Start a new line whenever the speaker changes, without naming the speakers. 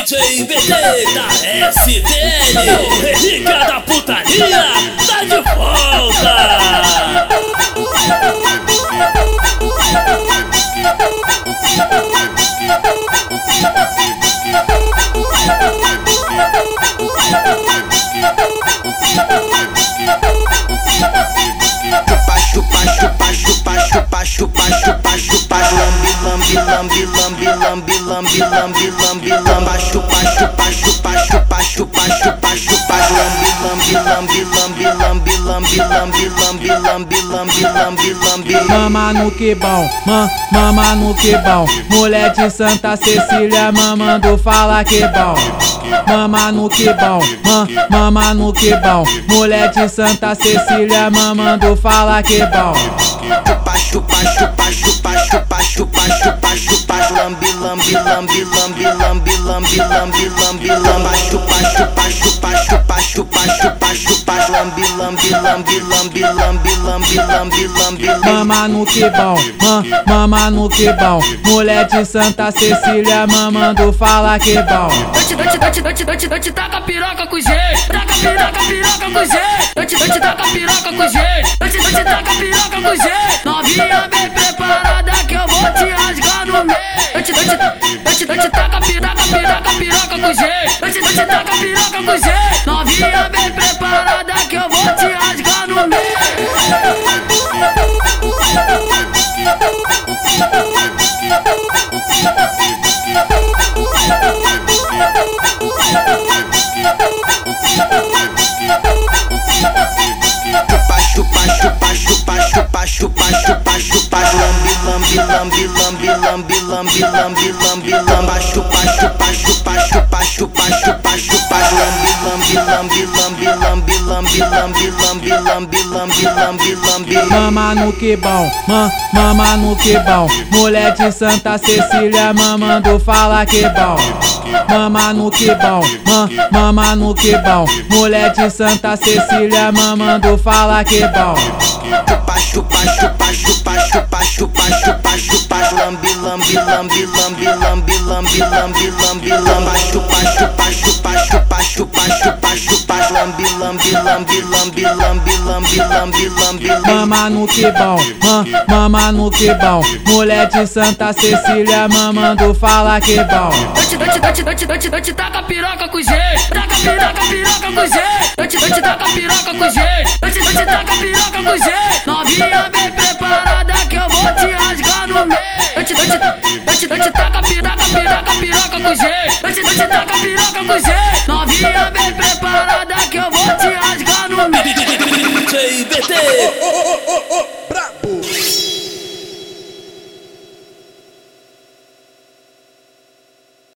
DJ BT da STN, o da putaria, tá de volta!
lambi, lambi, lambi, lambi, lambi, lambi, lamba, lambi, lambi, lambi, lambi, lambi, lambi, lambi.
Mama no que bom, ma, mama no que bom, mulher de Santa Cecília mamando fala que bom. Mama no que bom, ma, mama no que bom, mulher de Santa Cecília mamando fala que bom.
Chupa, chupa, chupa, chupa, chupa, chupa, chupa, chupa, lambi, lambi, lambi, lambi, lambi, lambi, lambi, lambi, lamba, chupa, chupa, chupa, chupa, chupa, chupa, chupa, lambi, lambi, lambi, lambi, lambi, lambi, lambi, lambi.
Mama no quebão, ma, mama no quebão. Mulher de Santa Cecília mamando fala
quebão. Eu taca piroca com G. Taca piroca, piroca com G. Dante, dante, taca piroca com G. dante, dante, taca piroca com G. Novinha bem preparada que eu vou te rasgar no meio. Dante, dante, taca piroca, piroca, piroca com G. Dante, dante, taca piroca com
G. lambi, lambi, lambi, lambi, lambi, lambi, lamba, chupa, chupa, chupa, chupa, chupa, chupa, chupa, lambi, lambi, lambi, lambi, lambi, lambi, lambi, lambi, lambi, lambi, lambi, lambi.
Mama no que bom, ma, mama no que bom, mulher de Santa Cecília mamando fala que bom. Mama no que bom, ma, mama no que bom, mulher de Santa Cecília mamando fala que bom.
Chupa, chupa, chupa, chupa, chupa, chupa, chupa, chupa, lambi, lambi, lambi, lambi, lambi, lambi, lambi, lambi, lambi, lambi, lambi, lambi, lambi, lambi, lambi, lambi.
Mama no que bom, ma, mama no que bom, mulher de Santa Cecília mamando fala que bom.
Dante, dante, dante, dante, dante, dante, taca piroca com jeito, taca piroca, piroca com jeito, dante, dante, taca piroca com jeito, dante, dante, taca piroca com jeito, novinha bem preparada que eu vou te rasgar no meio. Dante, dante, dante, dante, taca piroca, piroca, piroca com jeito, dante, dante, taca piroca com jeito, novinha bem preparada oh, oh,
oh, oh.